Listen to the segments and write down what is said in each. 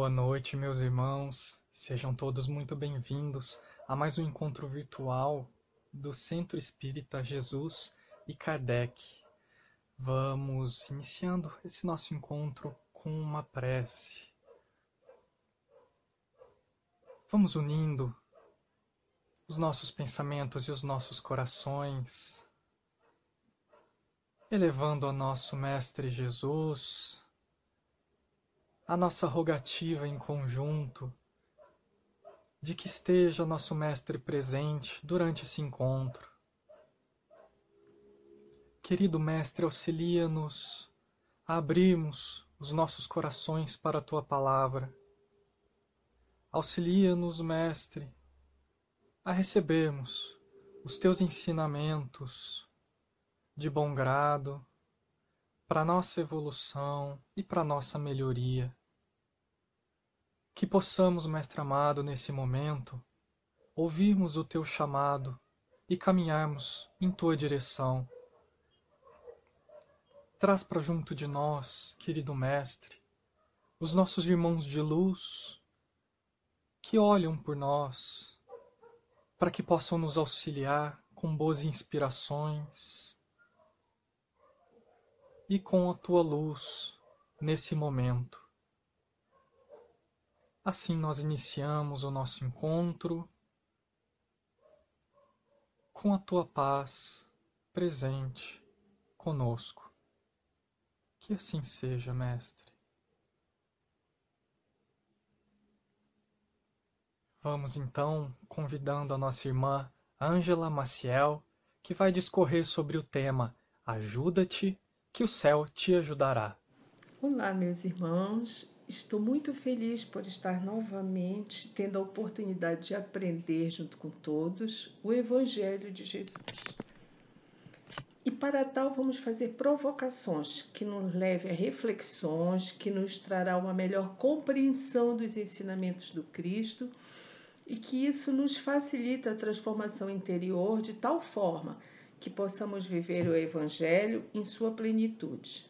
Boa noite, meus irmãos. Sejam todos muito bem-vindos a mais um encontro virtual do Centro Espírita Jesus e Kardec. Vamos iniciando esse nosso encontro com uma prece. Vamos unindo os nossos pensamentos e os nossos corações, elevando ao nosso Mestre Jesus a nossa rogativa em conjunto de que esteja nosso Mestre presente durante esse encontro. Querido Mestre, auxilia-nos a abrirmos os nossos corações para a tua palavra. Auxilia-nos, Mestre, a recebermos os teus ensinamentos de bom grado para nossa evolução e para nossa melhoria. Que possamos, Mestre amado, nesse momento, ouvirmos o teu chamado e caminharmos em tua direção. Traz para junto de nós, querido Mestre, os nossos irmãos de luz que olham por nós, para que possam nos auxiliar com boas inspirações e com a tua luz nesse momento. Assim nós iniciamos o nosso encontro com a tua paz presente conosco. Que assim seja, Mestre. Vamos então convidando a nossa irmã Ângela Maciel, que vai discorrer sobre o tema Ajuda-te, que o céu te ajudará. Olá, meus irmãos. Estou muito feliz por estar novamente tendo a oportunidade de aprender junto com todos o Evangelho de Jesus. E para tal, vamos fazer provocações que nos levem a reflexões, que nos trará uma melhor compreensão dos ensinamentos do Cristo e que isso nos facilita a transformação interior de tal forma que possamos viver o Evangelho em sua plenitude.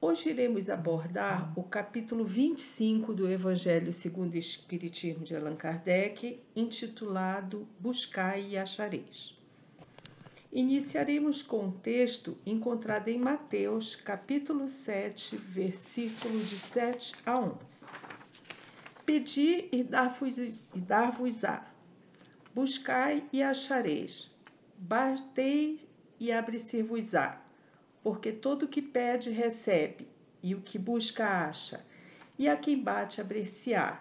Hoje iremos abordar o capítulo 25 do Evangelho segundo o Espiritismo de Allan Kardec, intitulado Buscai e Achareis. Iniciaremos com um texto encontrado em Mateus, capítulo 7, versículo de 7 a 11. Pedi e dar-vos-á, buscai e achareis, batei e abre-se-vos-á porque todo o que pede recebe, e o que busca acha, e a quem bate abrir-se-á.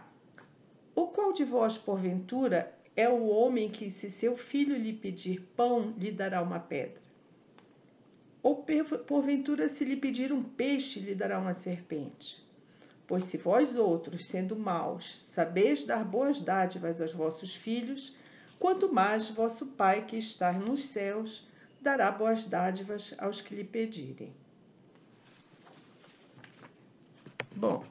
O qual de vós, porventura, é o homem que, se seu filho lhe pedir pão, lhe dará uma pedra? Ou porventura, se lhe pedir um peixe, lhe dará uma serpente? Pois se vós outros, sendo maus, sabeis dar boas dádivas aos vossos filhos, quanto mais vosso Pai que está nos céus dará boas dádivas aos que lhe pedirem. Bom,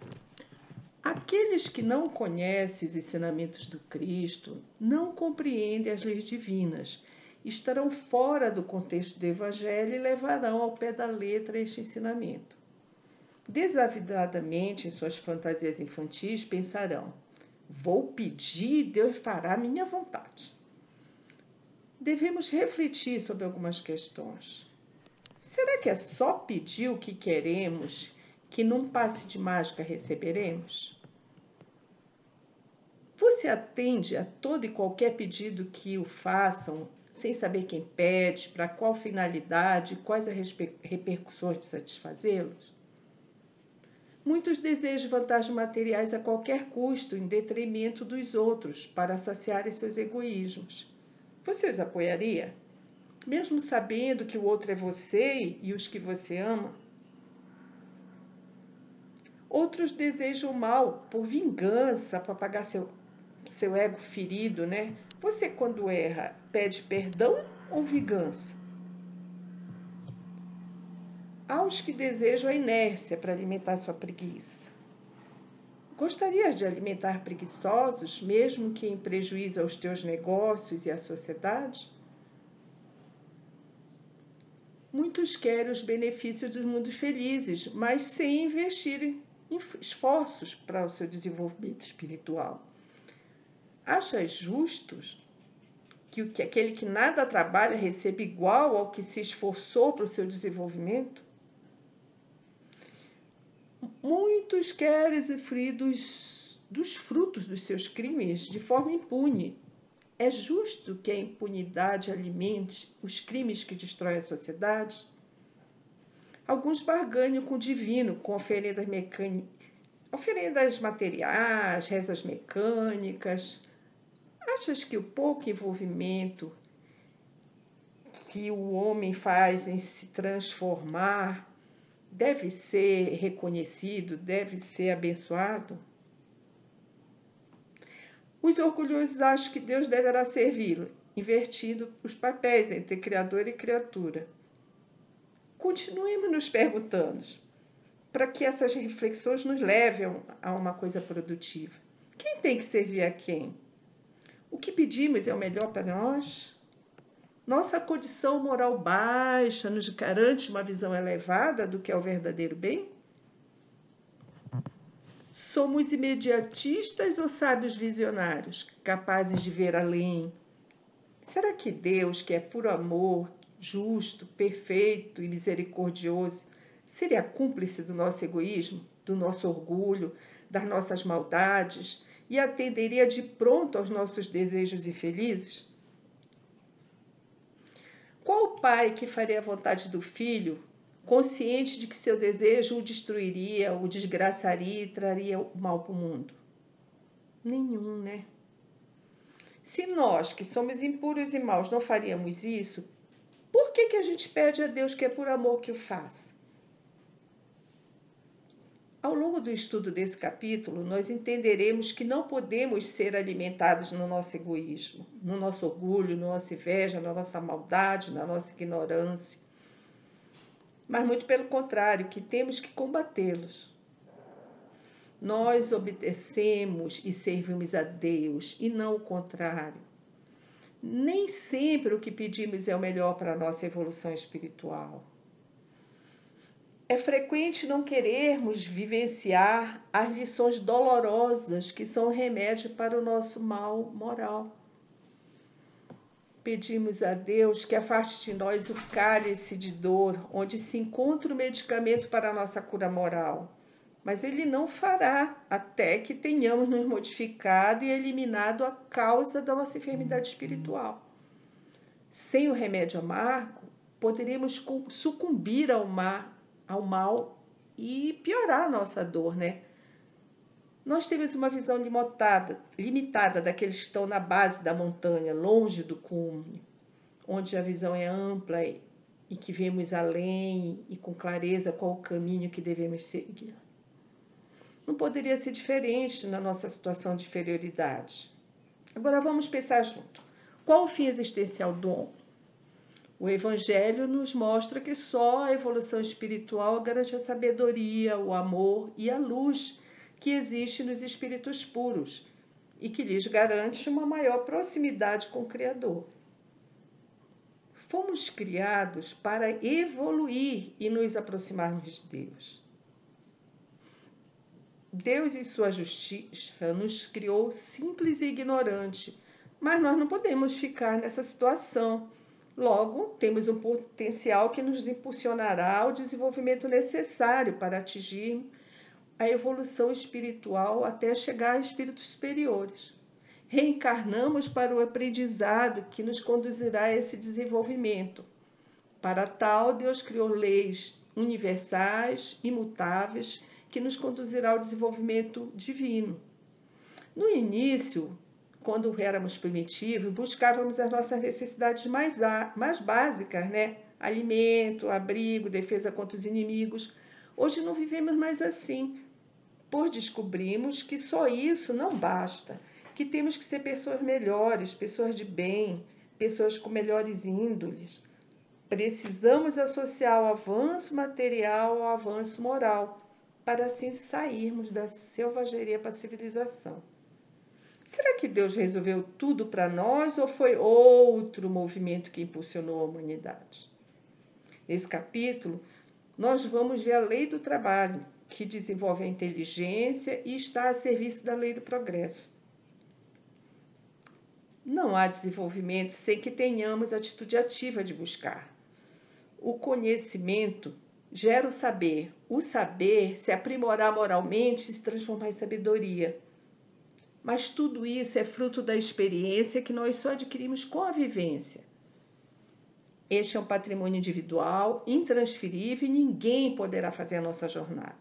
aqueles que não conhecem os ensinamentos do Cristo não compreendem as leis divinas, estarão fora do contexto do Evangelho e levarão ao pé da letra este ensinamento. Desavidadamente, em suas fantasias infantis, pensarão: vou pedir, Deus fará minha vontade devemos refletir sobre algumas questões. Será que é só pedir o que queremos que num passe de mágica receberemos? Você atende a todo e qualquer pedido que o façam, sem saber quem pede, para qual finalidade, quais as repercussões de satisfazê-los? Muitos desejam vantagens materiais a qualquer custo, em detrimento dos outros, para saciarem seus egoísmos. Você os apoiaria? Mesmo sabendo que o outro é você e os que você ama? Outros desejam mal por vingança, para pagar seu, seu ego ferido, né? Você, quando erra, pede perdão ou vingança? Há os que desejam a inércia para alimentar sua preguiça. Gostarias de alimentar preguiçosos, mesmo que em prejuízo aos teus negócios e à sociedade? Muitos querem os benefícios dos mundos felizes, mas sem investirem esforços para o seu desenvolvimento espiritual. Acha justos que aquele que nada trabalha receba igual ao que se esforçou para o seu desenvolvimento? Muitos querem usufruir dos, dos frutos dos seus crimes de forma impune. É justo que a impunidade alimente os crimes que destroem a sociedade? Alguns barganham com o divino, com oferendas mecânicas, oferendas materiais, rezas mecânicas, Achas que o pouco envolvimento que o homem faz em se transformar deve ser reconhecido, deve ser abençoado? Os orgulhosos acham que Deus deverá servi-lo, invertindo os papéis entre Criador e criatura. Continuemos nos perguntando, para que essas reflexões nos levem a uma coisa produtiva. Quem tem que servir a quem? O que pedimos é o melhor para nós? Nossa condição moral baixa nos garante uma visão elevada do que é o verdadeiro bem? Somos imediatistas ou sábios visionários, capazes de ver além? Será que Deus, que é puro amor, justo, perfeito e misericordioso, seria cúmplice do nosso egoísmo, do nosso orgulho, das nossas maldades, e atenderia de pronto aos nossos desejos infelizes? Qual pai que faria a vontade do filho, consciente de que seu desejo o destruiria, o desgraçaria e traria o mal para o mundo? Nenhum, né? Se nós, que somos impuros e maus, não faríamos isso, por que, que a gente pede a Deus que é por amor que o faça? Ao longo do estudo desse capítulo, nós entenderemos que não podemos ser alimentados no nosso egoísmo, no nosso orgulho, na nossa inveja, na nossa maldade, na nossa ignorância. Mas, muito pelo contrário, que temos que combatê-los. Nós obedecemos e servimos a Deus e não o contrário. Nem sempre o que pedimos é o melhor para a nossa evolução espiritual. É frequente não querermos vivenciar as lições dolorosas que são remédio para o nosso mal moral. Pedimos a Deus que afaste de nós o cálice de dor, onde se encontra o medicamento para a nossa cura moral. Mas Ele não fará até que tenhamos nos modificado e eliminado a causa da nossa enfermidade espiritual. Sem o remédio amargo, poderíamos sucumbir ao mar ao mal e piorar a nossa dor, né? Nós temos uma visão limitada, limitada daqueles que estão na base da montanha, longe do cume, onde a visão é ampla e, que vemos além e com clareza qual o caminho que devemos seguir. Não poderia ser diferente na nossa situação de inferioridade. Agora vamos pensar junto. Qual o fim existencial do homem? O Evangelho nos mostra que só a evolução espiritual garante a sabedoria, o amor e a luz que existe nos espíritos puros e que lhes garante uma maior proximidade com o Criador. Fomos criados para evoluir e nos aproximarmos de Deus. Deus, em sua justiça, nos criou simples e ignorante, mas nós não podemos ficar nessa situação Logo, temos um potencial que nos impulsionará ao desenvolvimento necessário para atingir a evolução espiritual até chegar a espíritos superiores. Reencarnamos para o aprendizado que nos conduzirá a esse desenvolvimento. Para tal, Deus criou leis universais, imutáveis, que nos conduzirá ao desenvolvimento divino. No início, quando éramos primitivos, buscávamos as nossas necessidades mais, mais básicas, né? Alimento, abrigo, defesa contra os inimigos. Hoje não vivemos mais assim, pois descobrimos que só isso não basta, que temos que ser pessoas melhores, pessoas de bem, pessoas com melhores índoles. Precisamos associar o avanço material ao avanço moral, para assim sairmos da selvageria para a civilização. Será que Deus resolveu tudo para nós ou foi outro movimento que impulsionou a humanidade? Nesse capítulo, nós vamos ver a lei do trabalho, que desenvolve a inteligência e está a serviço da lei do progresso. Não há desenvolvimento sem que tenhamos atitude ativa de buscar. O conhecimento gera o saber. O saber se aprimorar moralmente se transformar em sabedoria. Mas tudo isso é fruto da experiência que nós só adquirimos com a vivência. Este é um patrimônio individual, intransferível e ninguém poderá fazer a nossa jornada.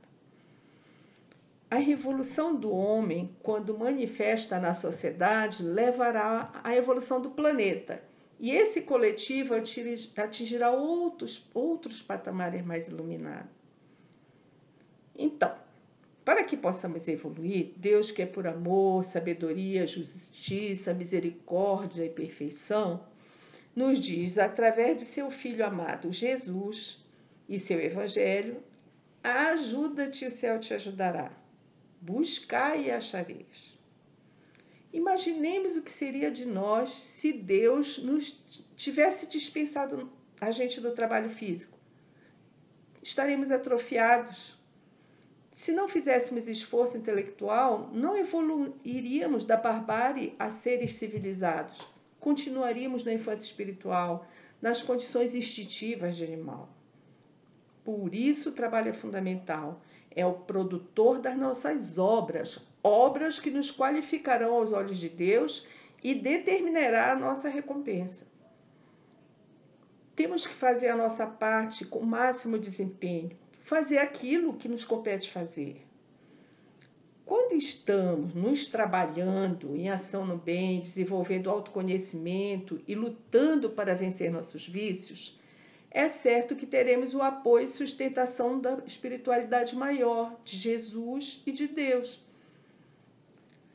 A revolução do homem, quando manifesta na sociedade, levará à evolução do planeta. E esse coletivo atingirá outros, outros patamares mais iluminados. Então, para que possamos evoluir, Deus, que é por amor, sabedoria, justiça, misericórdia e perfeição, nos diz, através de seu Filho amado Jesus e seu Evangelho, ajuda-te, o céu te ajudará. Buscai e achareis. Imaginemos o que seria de nós se Deus nos tivesse dispensado a gente do trabalho físico. Estaremos atrofiados. Se não fizéssemos esforço intelectual, não evoluiríamos da barbárie a seres civilizados continuaríamos na infância espiritual, nas condições instintivas de animal. Por isso, o trabalho é fundamental. É o produtor das nossas obras, obras que nos qualificarão aos olhos de Deus e determinará a nossa recompensa. Temos que fazer a nossa parte com o máximo desempenho, fazer aquilo que nos compete fazer. Quando estamos nos trabalhando em ação no bem, desenvolvendo autoconhecimento e lutando para vencer nossos vícios, é certo que teremos o apoio e sustentação da espiritualidade maior, de Jesus e de Deus.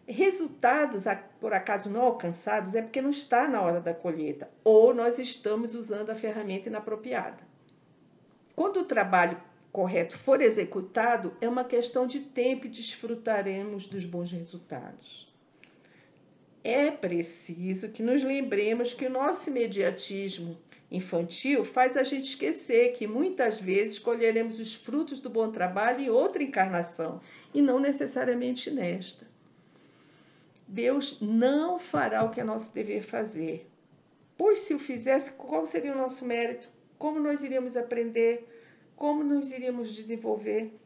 Resultados, por acaso não alcançados, é porque não está na hora da colheita, ou nós estamos usando a ferramenta inapropriada. Quando o trabalho correto for executado, é uma questão de tempo e desfrutaremos dos bons resultados. É preciso que nos lembremos que o nosso imediatismo infantil faz a gente esquecer que muitas vezes colheremos os frutos do bom trabalho em outra encarnação e não necessariamente nesta. Deus não fará o que é nosso dever fazer. Pois se o fizesse, qual seria o nosso mérito? Como nós iríamos aprender? Como nos iríamos desenvolver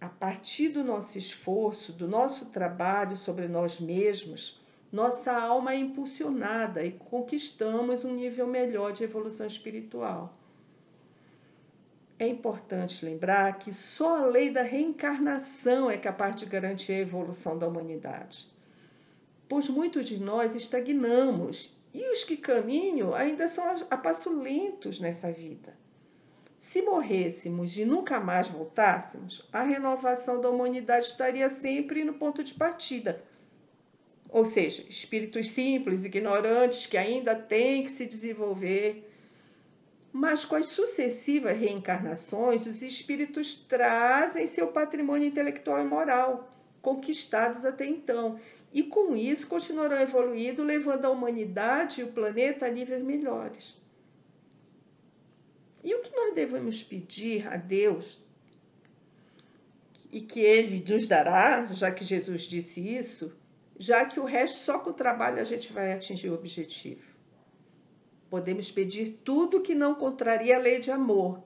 a partir do nosso esforço, do nosso trabalho sobre nós mesmos, nossa alma é impulsionada e conquistamos um nível melhor de evolução espiritual. É importante lembrar que só a lei da reencarnação é capaz de garantir a evolução da humanidade. Pois muitos de nós estagnamos e os que caminham ainda são a passo lentos nessa vida. Se morrêssemos e nunca mais voltássemos, a renovação da humanidade estaria sempre no ponto de partida. Ou seja, espíritos simples, ignorantes, que ainda têm que se desenvolver. Mas com as sucessivas reencarnações, os espíritos trazem seu patrimônio intelectual e moral, conquistados até então, e com isso continuarão evoluindo, levando a humanidade e o planeta a níveis melhores. E o que nós devemos pedir a Deus e que Ele nos dará, já que Jesus disse isso, já que o resto só com o trabalho a gente vai atingir o objetivo. Podemos pedir tudo que não contraria a lei de amor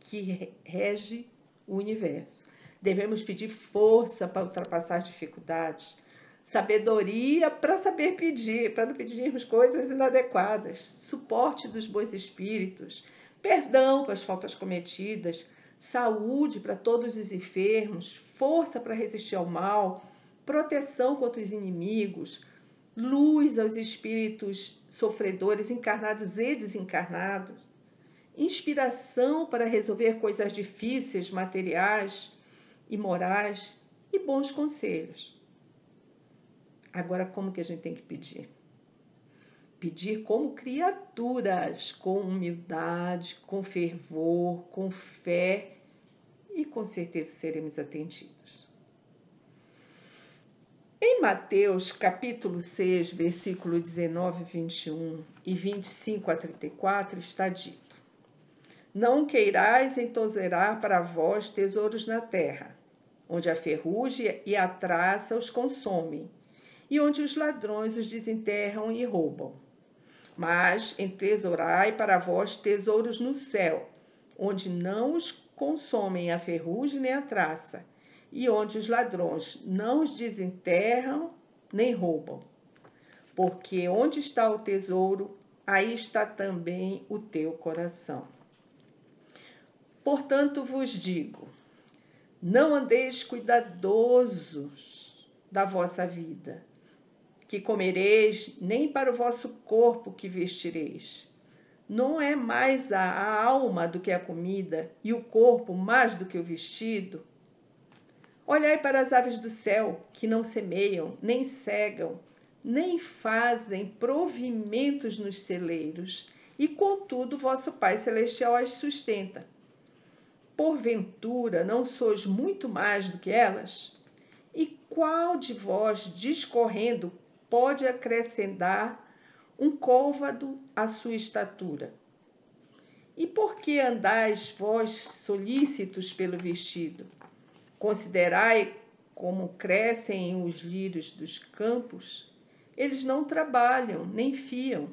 que rege o universo. Devemos pedir força para ultrapassar as dificuldades, sabedoria para saber pedir, para não pedirmos coisas inadequadas, suporte dos bons espíritos, perdão para as faltas cometidas, saúde para todos os enfermos, força para resistir ao mal, proteção contra os inimigos, luz aos espíritos sofredores, encarnados e desencarnados, inspiração para resolver coisas difíceis, materiais e morais, e bons conselhos. Agora, como que a gente tem que pedir? Pedir como criaturas, com humildade, com fervor, com fé e com certeza seremos atendidos. Em Mateus capítulo 6, versículo 19, 21 e 25 a 34 está dito: Não queirais entouzerar para vós tesouros na terra, onde a ferrugem e a traça os consomem, e onde os ladrões os desenterram e roubam. Mas entesourai para vós tesouros no céu, onde não os consomem a ferrugem nem a traça, e onde os ladrões não os desenterram nem roubam. Porque onde está o tesouro, aí está também o teu coração. Portanto vos digo: não andeis cuidadosos da vossa vida, que comereis, nem para o vosso corpo que vestireis. Não é mais a alma do que a comida, e o corpo mais do que o vestido? Olhai para as aves do céu, que não semeiam, nem cegam, nem fazem provimentos nos celeiros, e contudo vosso Pai Celestial as sustenta. Porventura não sois muito mais do que elas? E qual de vós, discorrendo, pode acrescentar um côvado à sua estatura? E por que andais vós solícitos pelo vestido? Considerai como crescem os lírios dos campos? Eles não trabalham, nem fiam.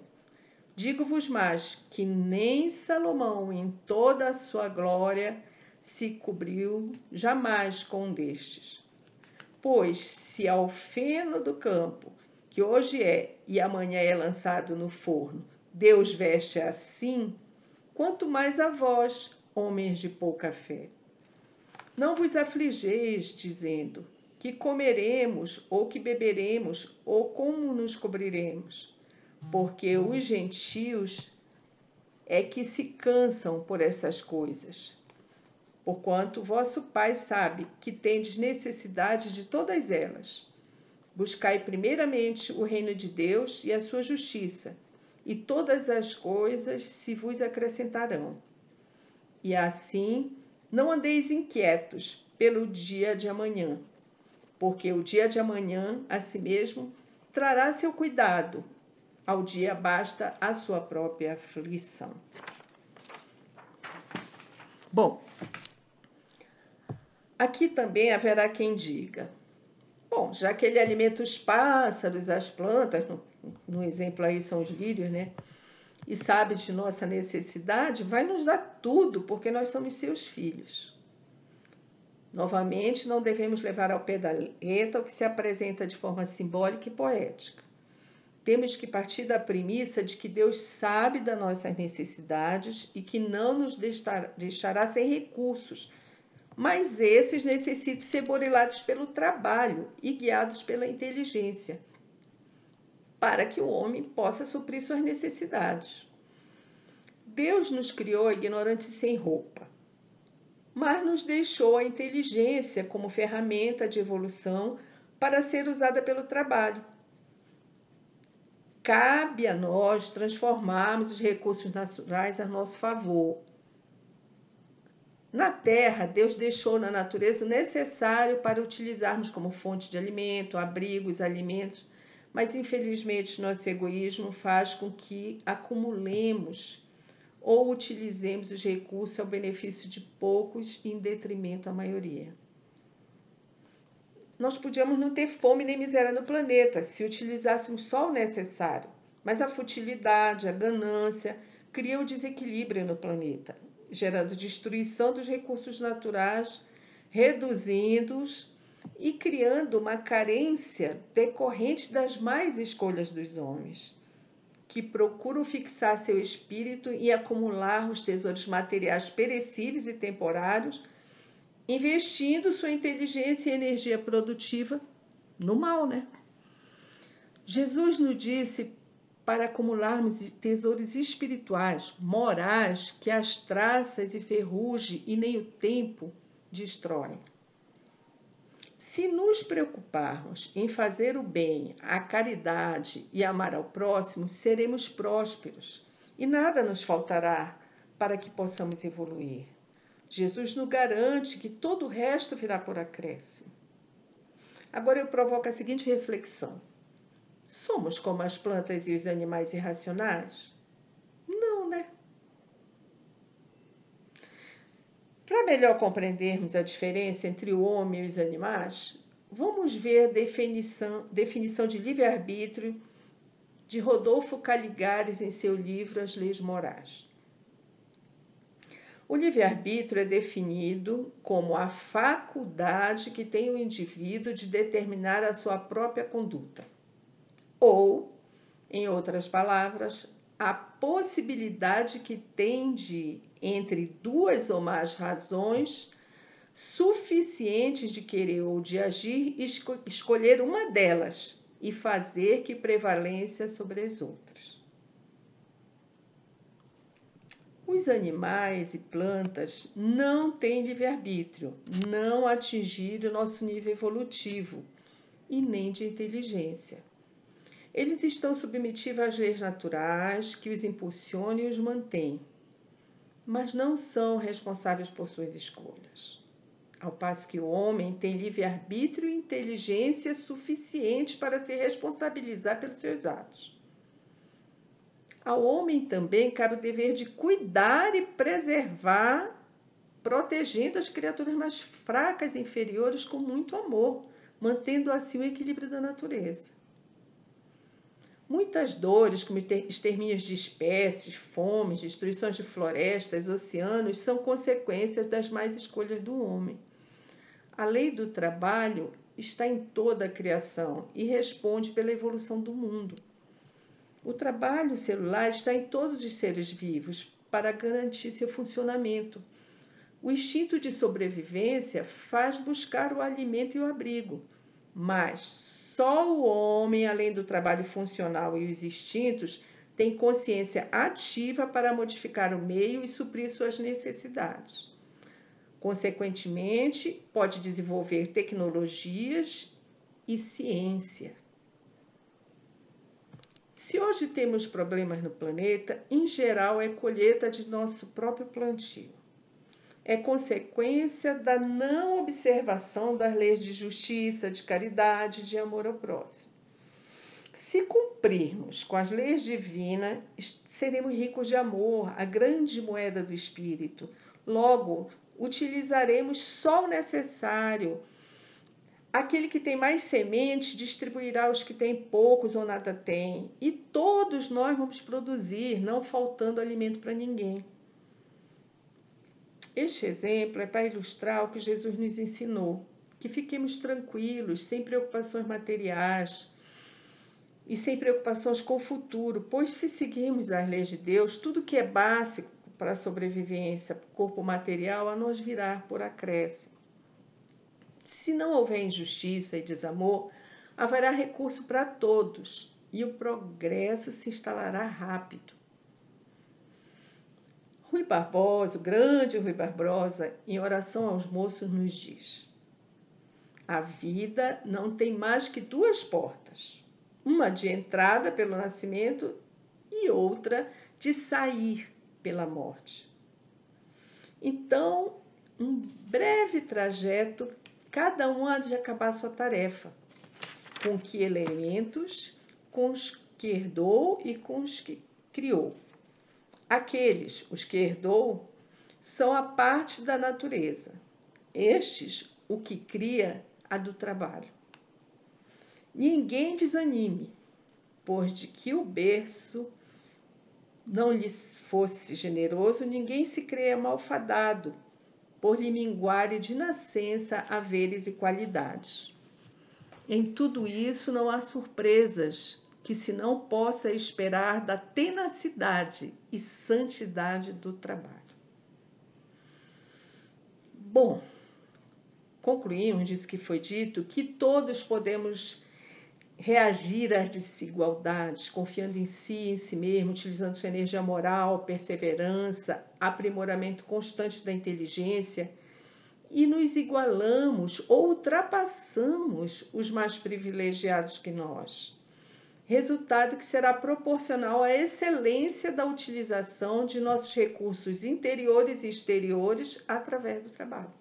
Digo-vos mais que nem Salomão, em toda a sua glória, se cobriu jamais com um destes. Pois se ao feno do campo, que hoje é e amanhã é lançado no forno, Deus veste assim, quanto mais a vós, homens de pouca fé. Não vos afligeis, dizendo: que comeremos, ou que beberemos, ou como nos cobriremos. Porque os gentios é que se cansam por essas coisas. Porquanto vosso Pai sabe que tendes necessidade de todas elas. Buscai primeiramente o reino de Deus e a sua justiça, e todas as coisas se vos acrescentarão. E assim não andeis inquietos pelo dia de amanhã, porque o dia de amanhã, a si mesmo, trará seu cuidado. Ao dia basta a sua própria aflição. Bom, aqui também haverá quem diga: bom, já que ele alimenta os pássaros, as plantas, no, no exemplo aí são os lírios, né? e sabe de nossa necessidade, vai nos dar tudo, porque nós somos seus filhos. Novamente, não devemos levar ao pé da letra o que se apresenta de forma simbólica e poética. Temos que partir da premissa de que Deus sabe das nossas necessidades e que não nos deixará sem recursos, mas esses necessitam ser borilados pelo trabalho e guiados pela inteligência para que o homem possa suprir suas necessidades. Deus nos criou ignorantes sem roupa, mas nos deixou a inteligência como ferramenta de evolução para ser usada pelo trabalho. Cabe a nós transformarmos os recursos naturais a nosso favor. Na terra, Deus deixou na natureza o necessário para utilizarmos como fonte de alimento, abrigos, alimentos. Mas infelizmente nosso egoísmo faz com que acumulemos ou utilizemos os recursos ao benefício de poucos em detrimento da maioria. Nós podíamos não ter fome nem miséria no planeta se utilizássemos só o necessário, mas a futilidade, a ganância criam desequilíbrio no planeta, gerando destruição dos recursos naturais, reduzindo-os e criando uma carência decorrente das mais escolhas dos homens, que procuram fixar seu espírito e acumular os tesouros materiais perecíveis e temporários, investindo sua inteligência e energia produtiva no mal, né? Jesus nos disse para acumularmos tesouros espirituais, morais, que as traças e ferrugem e nem o tempo destroem. Se nos preocuparmos em fazer o bem, a caridade e amar ao próximo, seremos prósperos e nada nos faltará para que possamos evoluir. Jesus nos garante que todo o resto virá por acréscimo. Agora eu provoco a seguinte reflexão: somos como as plantas e os animais irracionais? Não, né? Para melhor compreendermos a diferença entre o homem e os animais, vamos ver a definição, definição de livre-arbítrio de Rodolfo Caligares em seu livro As Leis Morais. O livre-arbítrio é definido como a faculdade que tem o indivíduo de determinar a sua própria conduta, ou, em outras palavras, a possibilidade que tem de, entre duas ou mais razões suficientes de querer ou de agir, esco escolher uma delas e fazer que prevalência sobre as outras. Os animais e plantas não têm livre-arbítrio, não atingiram o nosso nível evolutivo e nem de inteligência. Eles estão submetidos às leis naturais que os impulsionam e os mantêm, mas não são responsáveis por suas escolhas ao passo que o homem tem livre-arbítrio e inteligência suficiente para se responsabilizar pelos seus atos. Ao homem também cabe o dever de cuidar e preservar, protegendo as criaturas mais fracas e inferiores com muito amor, mantendo assim o equilíbrio da natureza. Muitas dores, como extermínios de espécies, fomes, destruições de florestas, oceanos, são consequências das más escolhas do homem. A lei do trabalho está em toda a criação e responde pela evolução do mundo. O trabalho celular está em todos os seres vivos para garantir seu funcionamento. O instinto de sobrevivência faz buscar o alimento e o abrigo, mas só o homem, além do trabalho funcional e os instintos, tem consciência ativa para modificar o meio e suprir suas necessidades. Consequentemente, pode desenvolver tecnologias e ciência. Se hoje temos problemas no planeta, em geral é colheita de nosso próprio plantio. É consequência da não observação das leis de justiça, de caridade, de amor ao próximo. Se cumprirmos com as leis divinas, seremos ricos de amor, a grande moeda do espírito. Logo, utilizaremos só o necessário. Aquele que tem mais sementes distribuirá os que têm poucos ou nada têm, e todos nós vamos produzir, não faltando alimento para ninguém. Este exemplo é para ilustrar o que Jesus nos ensinou, que fiquemos tranquilos, sem preocupações materiais e sem preocupações com o futuro, pois se seguirmos as leis de Deus, tudo que é básico para a sobrevivência, corpo material, a nos virar por acréscimo. Se não houver injustiça e desamor, haverá recurso para todos e o progresso se instalará rápido. Rui Barbosa, o grande Rui Barbosa, em oração aos moços, nos diz: A vida não tem mais que duas portas, uma de entrada pelo nascimento e outra de sair pela morte. Então, um breve trajeto, cada um há de acabar sua tarefa. Com que elementos? Com os que herdou e com os que criou. Aqueles, os que herdou, são a parte da natureza. Estes, o que cria, a do trabalho. Ninguém desanime, pois de que o berço não lhes fosse generoso, ninguém se creia malfadado, por lhe minguare de nascença haveres e qualidades. Em tudo isso não há surpresas que se não possa esperar da tenacidade e santidade do trabalho. Bom, concluímos, diz que foi dito, que todos podemos reagir às desigualdades, confiando em si, em si mesmo, utilizando sua energia moral, perseverança, aprimoramento constante da inteligência e nos igualamos ou ultrapassamos os mais privilegiados que nós. Resultado que será proporcional à excelência da utilização de nossos recursos interiores e exteriores através do trabalho.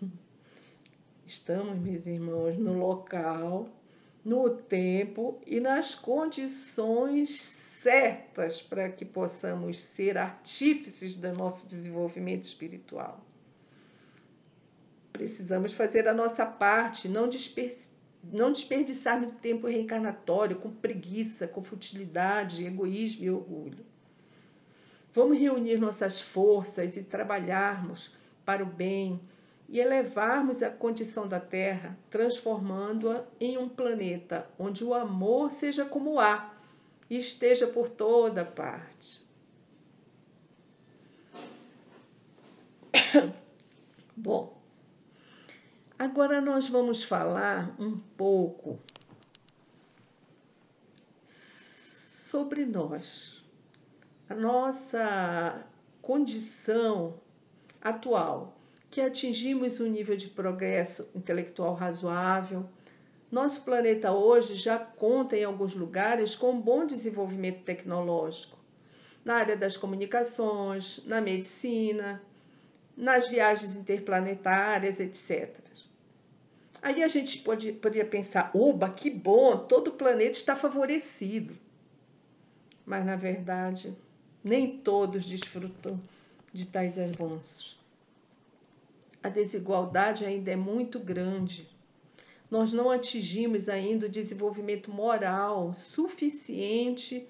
Estamos, meus irmãos, no local, no tempo e nas condições certas para que possamos ser artífices do nosso desenvolvimento espiritual. Precisamos fazer a nossa parte, não, não desperdiçarmos tempo reencarnatório com preguiça, com futilidade, egoísmo e orgulho. Vamos reunir nossas forças e trabalharmos para o bem e elevarmos a condição da Terra, transformando-a em um planeta onde o amor seja como o ar e esteja por toda parte. Bom, agora nós vamos falar um pouco sobre nós, a nossa condição atual, que atingimos um nível de progresso intelectual razoável. Nosso planeta hoje já conta em alguns lugares com um bom desenvolvimento tecnológico, na área das comunicações, na medicina, nas viagens interplanetárias, etc. Aí a gente pode, poderia pensar: oba, que bom, todo o planeta está favorecido. Mas, na verdade, nem todos desfrutam de tais avanços. A desigualdade ainda é muito grande nós não atingimos ainda o desenvolvimento moral suficiente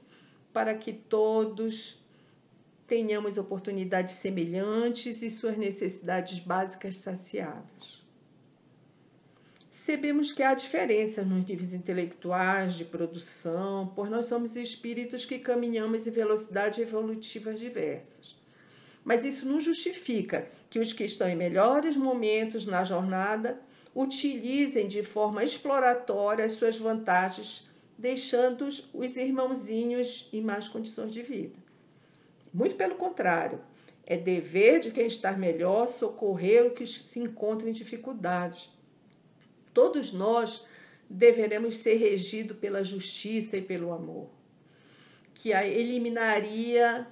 para que todos tenhamos oportunidades semelhantes e suas necessidades básicas saciadas. Sabemos que há diferenças nos níveis intelectuais de produção, pois nós somos espíritos que caminhamos em velocidades evolutivas diversas. Mas isso não justifica que os que estão em melhores momentos na jornada utilizem de forma exploratória as suas vantagens, deixando os irmãozinhos em más condições de vida. Muito pelo contrário, é dever de quem está melhor socorrer o que se encontra em dificuldades. Todos nós deveremos ser regidos pela justiça e pelo amor, que eliminaria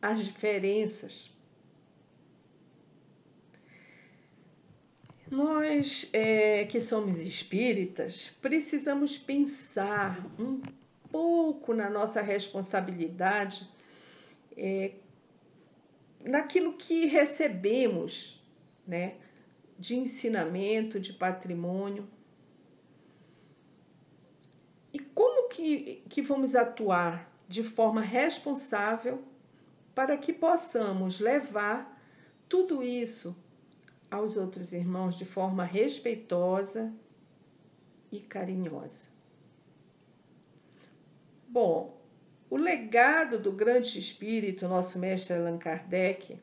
as diferenças. Nós é, que somos espíritas precisamos pensar um pouco na nossa responsabilidade, é, naquilo que recebemos né, de ensinamento, de patrimônio. E como que, que vamos atuar de forma responsável para que possamos levar tudo isso aos outros irmãos de forma respeitosa e carinhosa. Bom, o legado do grande espírito, nosso mestre Allan Kardec,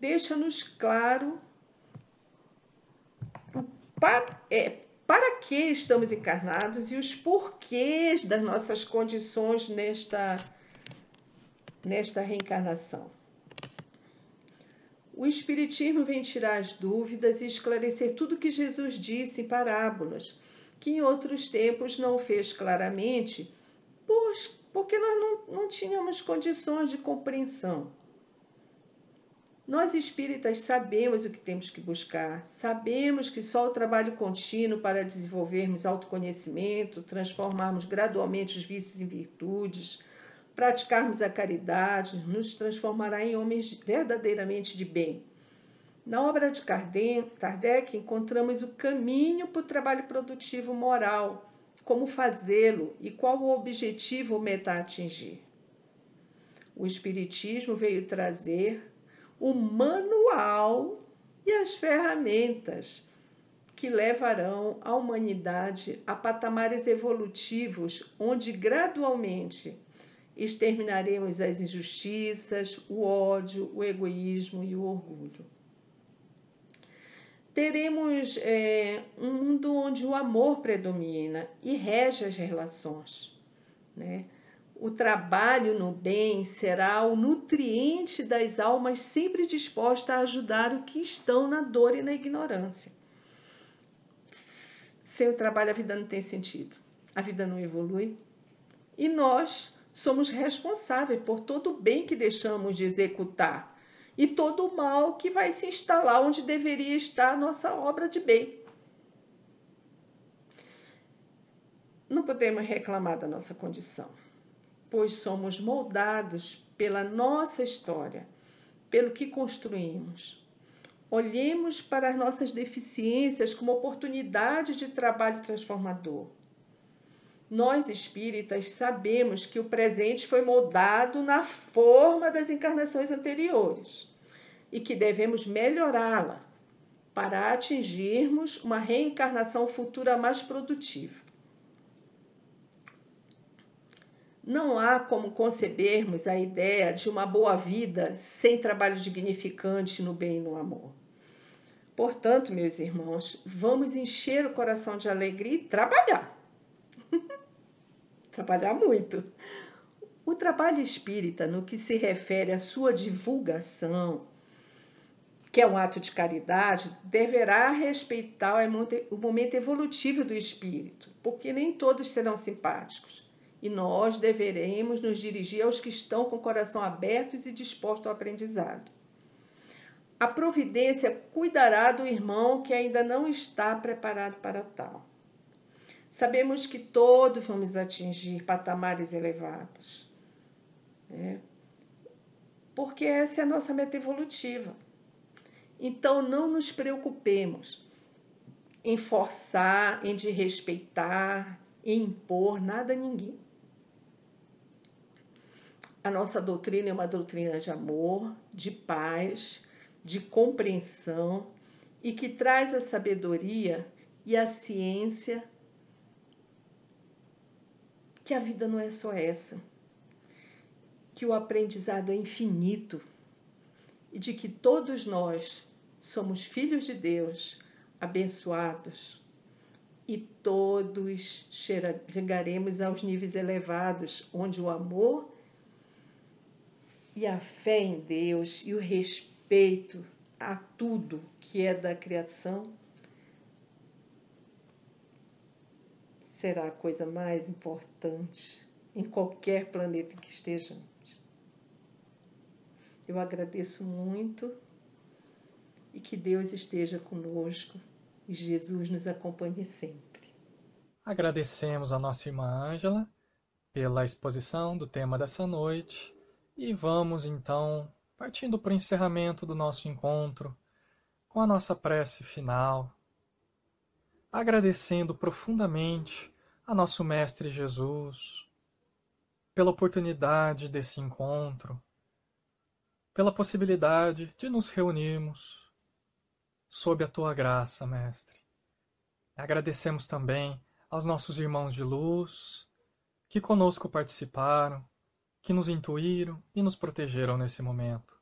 deixa-nos claro para, é, para que estamos encarnados e os porquês das nossas condições nesta, nesta reencarnação. O Espiritismo vem tirar as dúvidas e esclarecer tudo que Jesus disse em parábolas, que em outros tempos não fez claramente, porque nós não, não tínhamos condições de compreensão. Nós espíritas sabemos o que temos que buscar, sabemos que só o trabalho contínuo para desenvolvermos autoconhecimento, transformarmos gradualmente os vícios em virtudes, praticarmos a caridade, nos transformará em homens verdadeiramente de bem. Na obra de Kardec, encontramos o caminho para o trabalho produtivo moral, como fazê-lo e qual o objetivo ou meta atingir. O Espiritismo veio trazer o manual e as ferramentas que levarão a humanidade a patamares evolutivos onde gradualmente exterminaremos as injustiças, o ódio, o egoísmo e o orgulho. Teremos é, um mundo onde o amor predomina e rege as relações. Né? O trabalho no bem será o nutriente das almas sempre dispostas a ajudar o que estão na dor e na ignorância. Sem o trabalho, a vida não tem sentido, a vida não evolui. E nós somos responsáveis por todo o bem que deixamos de executar e todo o mal que vai se instalar onde deveria estar a nossa obra de bem. Não podemos reclamar da nossa condição. Pois somos moldados pela nossa história, pelo que construímos. Olhemos para as nossas deficiências como oportunidade de trabalho transformador. Nós espíritas sabemos que o presente foi moldado na forma das encarnações anteriores e que devemos melhorá-la para atingirmos uma reencarnação futura mais produtiva. Não há como concebermos a ideia de uma boa vida sem trabalho dignificante no bem e no amor. Portanto, meus irmãos, vamos encher o coração de alegria e trabalhar. trabalhar muito. O trabalho espírita, no que se refere à sua divulgação, que é um ato de caridade, deverá respeitar o momento evolutivo do espírito, porque nem todos serão simpáticos. E nós deveremos nos dirigir aos que estão com o coração abertos e dispostos ao aprendizado. A providência cuidará do irmão que ainda não está preparado para tal. Sabemos que todos vamos atingir patamares elevados, né? porque essa é a nossa meta evolutiva. Então não nos preocupemos em forçar, em desrespeitar, em impor nada a ninguém. A nossa doutrina é uma doutrina de amor, de paz, de compreensão e que traz a sabedoria e a ciência que a vida não é só essa, que o aprendizado é infinito e de que todos nós somos filhos de Deus, abençoados, e todos chegaremos aos níveis elevados, onde o amor e a fé em Deus e o respeito a tudo que é da criação será a coisa mais importante em qualquer planeta em que estejamos. Eu agradeço muito e que Deus esteja conosco e Jesus nos acompanhe sempre. Agradecemos a nossa irmã Ângela pela exposição do tema dessa noite e vamos então partindo para o encerramento do nosso encontro com a nossa prece final, agradecendo profundamente a nosso Mestre Jesus pela oportunidade desse encontro, pela possibilidade de nos reunirmos sob a tua graça, Mestre. Agradecemos também aos nossos irmãos de luz que conosco participaram, que nos intuíram e nos protegeram nesse momento.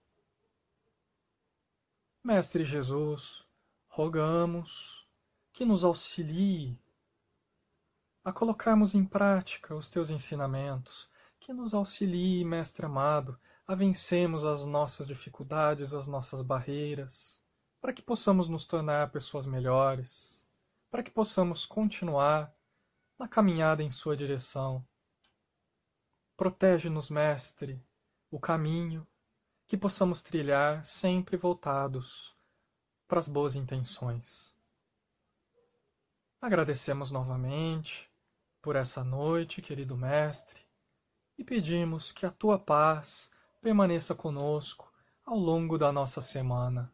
Mestre Jesus, rogamos que nos auxilie a colocarmos em prática os teus ensinamentos, que nos auxilie, Mestre amado, a vencermos as nossas dificuldades, as nossas barreiras para que possamos nos tornar pessoas melhores, para que possamos continuar na caminhada em Sua direção. Protege-nos, Mestre, o caminho que possamos trilhar sempre voltados para as boas intenções. Agradecemos novamente por essa noite, querido Mestre, e pedimos que a tua paz permaneça conosco ao longo da nossa semana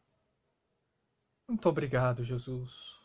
muito obrigado, Jesus.